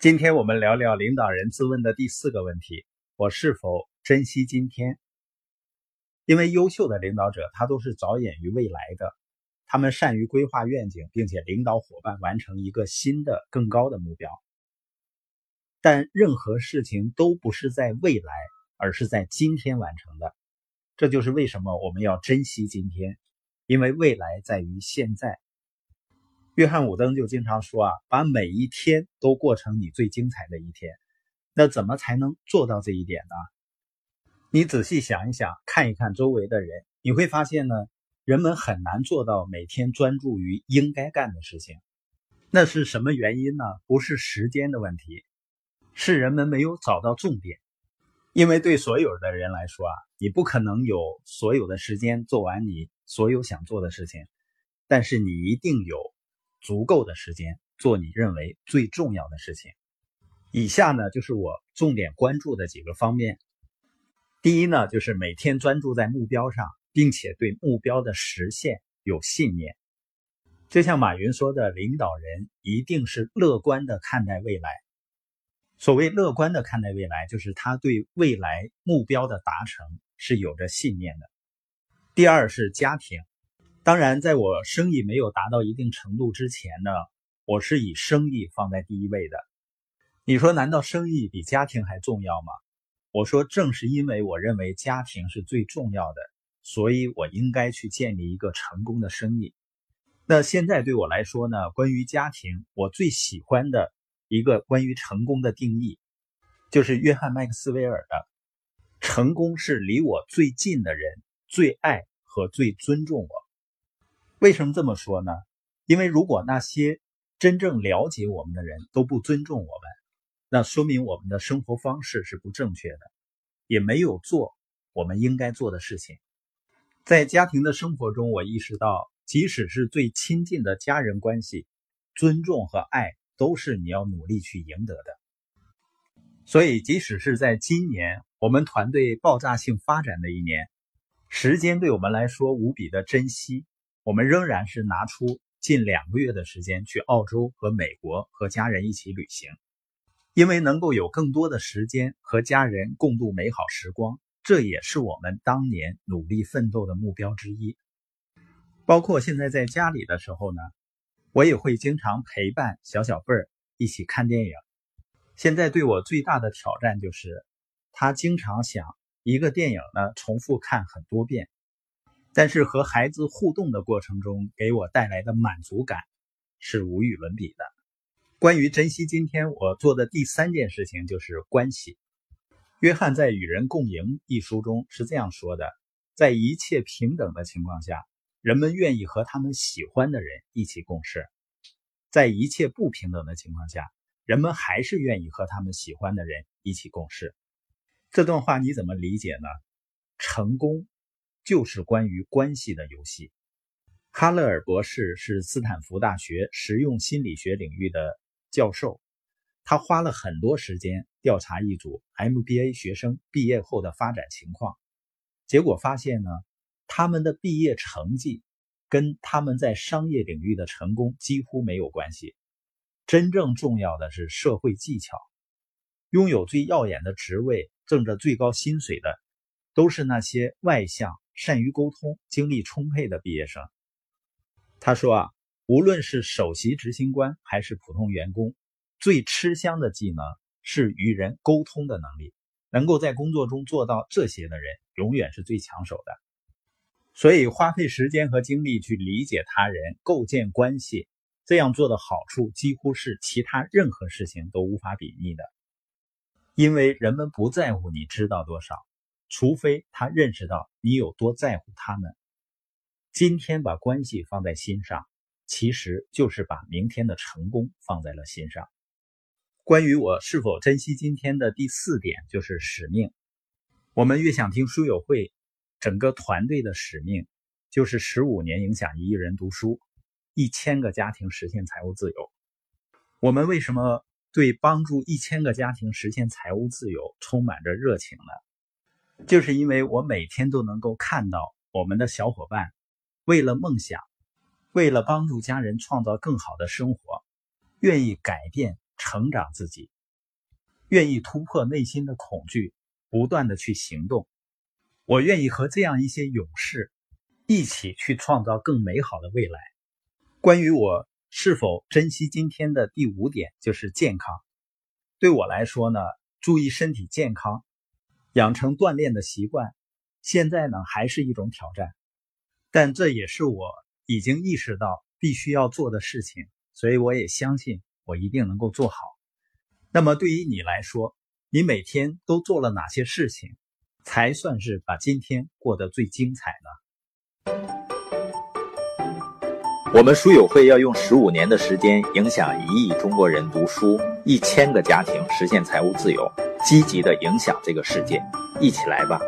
今天我们聊聊领导人自问的第四个问题：我是否珍惜今天？因为优秀的领导者，他都是着眼于未来的，他们善于规划愿景，并且领导伙伴完成一个新的、更高的目标。但任何事情都不是在未来，而是在今天完成的。这就是为什么我们要珍惜今天，因为未来在于现在。约翰·伍登就经常说啊，把每一天都过成你最精彩的一天。那怎么才能做到这一点呢？你仔细想一想，看一看周围的人，你会发现呢，人们很难做到每天专注于应该干的事情。那是什么原因呢？不是时间的问题，是人们没有找到重点。因为对所有的人来说啊，你不可能有所有的时间做完你所有想做的事情，但是你一定有。足够的时间做你认为最重要的事情。以下呢，就是我重点关注的几个方面。第一呢，就是每天专注在目标上，并且对目标的实现有信念。就像马云说的，领导人一定是乐观的看待未来。所谓乐观的看待未来，就是他对未来目标的达成是有着信念的。第二是家庭。当然，在我生意没有达到一定程度之前呢，我是以生意放在第一位的。你说，难道生意比家庭还重要吗？我说，正是因为我认为家庭是最重要的，所以我应该去建立一个成功的生意。那现在对我来说呢，关于家庭，我最喜欢的一个关于成功的定义，就是约翰·麦克斯韦尔的：成功是离我最近的人最爱和最尊重我。为什么这么说呢？因为如果那些真正了解我们的人都不尊重我们，那说明我们的生活方式是不正确的，也没有做我们应该做的事情。在家庭的生活中，我意识到，即使是最亲近的家人关系，尊重和爱都是你要努力去赢得的。所以，即使是在今年我们团队爆炸性发展的一年，时间对我们来说无比的珍惜。我们仍然是拿出近两个月的时间去澳洲和美国和家人一起旅行，因为能够有更多的时间和家人共度美好时光，这也是我们当年努力奋斗的目标之一。包括现在在家里的时候呢，我也会经常陪伴小小贝儿一起看电影。现在对我最大的挑战就是，他经常想一个电影呢重复看很多遍。但是和孩子互动的过程中，给我带来的满足感是无与伦比的。关于珍惜今天，我做的第三件事情就是关系。约翰在《与人共赢》一书中是这样说的：在一切平等的情况下，人们愿意和他们喜欢的人一起共事；在一切不平等的情况下，人们还是愿意和他们喜欢的人一起共事。这段话你怎么理解呢？成功。就是关于关系的游戏。哈勒尔博士是斯坦福大学实用心理学领域的教授，他花了很多时间调查一组 MBA 学生毕业后的发展情况，结果发现呢，他们的毕业成绩跟他们在商业领域的成功几乎没有关系。真正重要的是社会技巧，拥有最耀眼的职位、挣着最高薪水的，都是那些外向。善于沟通、精力充沛的毕业生，他说啊，无论是首席执行官还是普通员工，最吃香的技能是与人沟通的能力。能够在工作中做到这些的人，永远是最抢手的。所以，花费时间和精力去理解他人、构建关系，这样做的好处几乎是其他任何事情都无法比拟的。因为人们不在乎你知道多少。除非他认识到你有多在乎他们，今天把关系放在心上，其实就是把明天的成功放在了心上。关于我是否珍惜今天的第四点就是使命。我们越想听书友会，整个团队的使命就是十五年影响一亿人读书，一千个家庭实现财务自由。我们为什么对帮助一千个家庭实现财务自由充满着热情呢？就是因为我每天都能够看到我们的小伙伴，为了梦想，为了帮助家人创造更好的生活，愿意改变成长自己，愿意突破内心的恐惧，不断的去行动。我愿意和这样一些勇士一起去创造更美好的未来。关于我是否珍惜今天的第五点，就是健康。对我来说呢，注意身体健康，养成锻炼的习惯，现在呢还是一种挑战，但这也是我已经意识到必须要做的事情，所以我也相信我一定能够做好。那么对于你来说，你每天都做了哪些事情，才算是把今天过得最精彩呢？我们书友会要用十五年的时间，影响一亿中国人读书，一千个家庭实现财务自由，积极的影响这个世界，一起来吧！